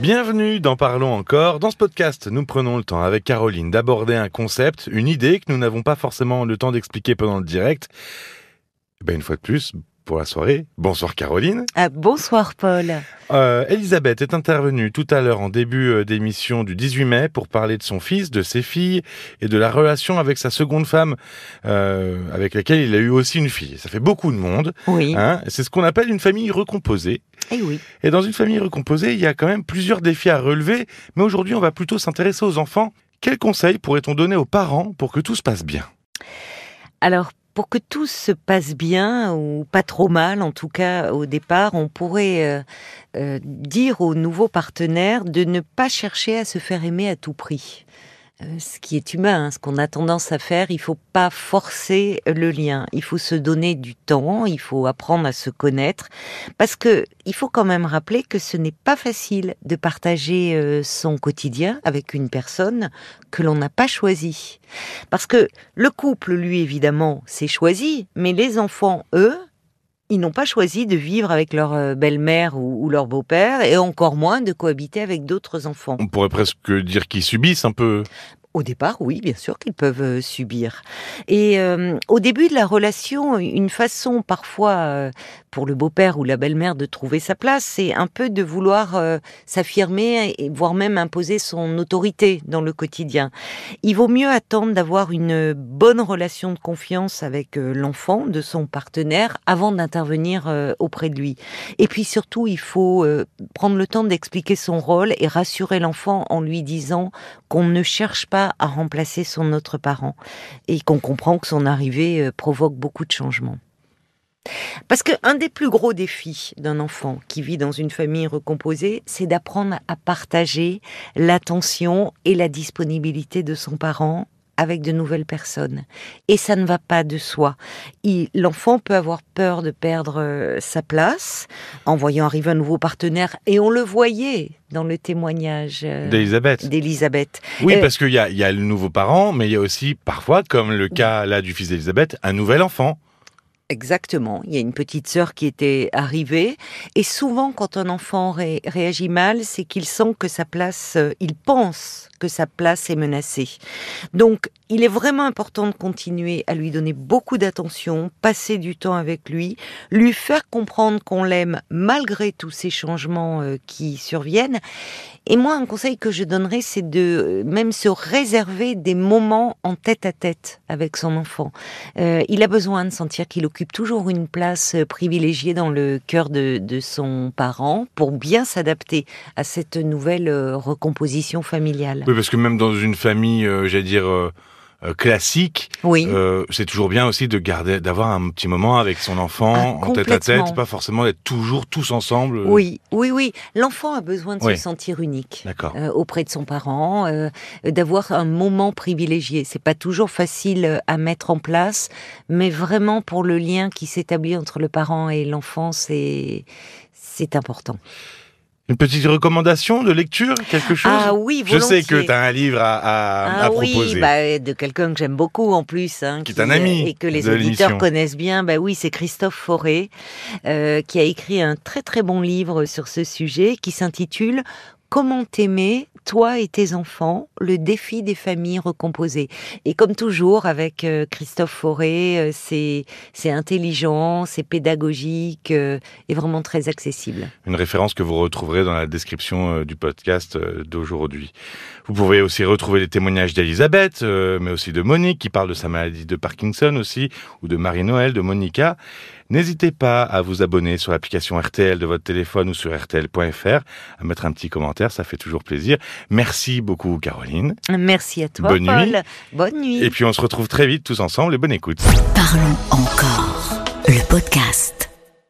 Bienvenue dans Parlons encore. Dans ce podcast, nous prenons le temps avec Caroline d'aborder un concept, une idée que nous n'avons pas forcément le temps d'expliquer pendant le direct. Ben, une fois de plus, pour la soirée. Bonsoir Caroline. Ah, bonsoir Paul. Euh, Elisabeth est intervenue tout à l'heure en début euh, d'émission du 18 mai pour parler de son fils, de ses filles et de la relation avec sa seconde femme euh, avec laquelle il a eu aussi une fille. Ça fait beaucoup de monde. Oui. Hein C'est ce qu'on appelle une famille recomposée. Et Eh oui. Et dans une famille recomposée, il y a quand même plusieurs défis à relever. Mais aujourd'hui, on va plutôt s'intéresser aux enfants. Quels conseils pourrait-on donner aux parents pour que tout se passe bien? Alors, pour que tout se passe bien, ou pas trop mal en tout cas au départ, on pourrait euh, euh, dire aux nouveaux partenaires de ne pas chercher à se faire aimer à tout prix. Euh, ce qui est humain, hein, ce qu'on a tendance à faire, il faut pas forcer le lien. Il faut se donner du temps, il faut apprendre à se connaître, parce que il faut quand même rappeler que ce n'est pas facile de partager euh, son quotidien avec une personne que l'on n'a pas choisie. Parce que le couple, lui, évidemment, s'est choisi, mais les enfants, eux, ils n'ont pas choisi de vivre avec leur euh, belle-mère ou, ou leur beau-père, et encore moins de cohabiter avec d'autres enfants. On pourrait presque dire qu'ils subissent un peu. Au départ, oui, bien sûr qu'ils peuvent euh, subir. Et euh, au début de la relation, une façon parfois euh, pour le beau-père ou la belle-mère de trouver sa place, c'est un peu de vouloir s'affirmer et voire même imposer son autorité dans le quotidien. Il vaut mieux attendre d'avoir une bonne relation de confiance avec l'enfant de son partenaire avant d'intervenir auprès de lui. Et puis surtout, il faut prendre le temps d'expliquer son rôle et rassurer l'enfant en lui disant qu'on ne cherche pas à remplacer son autre parent et qu'on comprend que son arrivée euh, provoque beaucoup de changements. Parce que un des plus gros défis d'un enfant qui vit dans une famille recomposée, c'est d'apprendre à partager l'attention et la disponibilité de son parent avec de nouvelles personnes. Et ça ne va pas de soi. L'enfant peut avoir peur de perdre euh, sa place en voyant arriver un nouveau partenaire. Et on le voyait dans le témoignage euh, D'Elisabeth. Oui, Euh, parce qu'il y y a le nouveau parent, mais il y a aussi parfois, comme le cas là du fils d'Elisabeth, un nouvel enfant. Exactement. Il y a une petite sœur qui était arrivée. Et souvent, quand un enfant ré- réagit mal, c'est qu'il sent que sa place, euh, il pense que sa place est menacée. Donc, il est vraiment important de continuer à lui donner beaucoup d'attention, passer du temps avec lui, lui faire comprendre qu'on l'aime malgré tous ces changements euh, qui surviennent. Et moi, un conseil que je donnerais, c'est de euh, même se réserver des moments en tête à tête avec son enfant. Il a besoin de sentir qu'il occupe toujours une place euh, privilégiée dans le cœur de, de son parent pour bien s'adapter à cette nouvelle euh, recomposition familiale. Oui, parce que même dans une famille, euh, j'allais dire, classique, Oui. euh, c'est toujours bien aussi de garder, d'avoir un petit moment avec son enfant Ah, en tête à tête, pas forcément d'être toujours tous ensemble. euh. Oui, oui, oui. L'enfant a besoin de Oui. se sentir unique. Euh, auprès de son parent, euh, d'avoir un moment privilégié. C'est pas toujours facile euh, à mettre en place, mais vraiment pour le lien qui s'établit entre le parent et l'enfant, c'est c'est important. Une petite recommandation de lecture, quelque chose? Ah oui, Je sais que volontiers. tu as un livre à, à, Ah à oui, proposer. bah, de quelqu'un que j'aime beaucoup en plus, hein, Qui est un ami et que les auditeurs connaissent bien. Bah oui, c'est Christophe Fauré euh, qui a écrit un très très bon livre sur ce sujet qui s'intitule Comment t'aimer, toi et tes enfants, le défi des familles recomposées. Et comme toujours avec euh, Christophe Fauré, euh, c'est intelligent, c'est pédagogique euh, et vraiment très accessible. Une référence que vous retrouverez dans la description du podcast d'aujourd'hui. Vous pouvez aussi retrouver les témoignages d'Elisabeth, mais aussi de Monique qui parle de sa maladie de Parkinson aussi, ou de Marie-Noël, de Monica. N'hésitez pas à vous abonner sur l'application RTL de votre téléphone ou sur rtl.fr, à mettre un petit commentaire, ça fait toujours plaisir. Merci beaucoup Caroline. Merci à toi, Bonne Paul. nuit. Bonne nuit. Et puis on se retrouve très vite tous ensemble et bonne écoute. Parlons encore. Le podcast.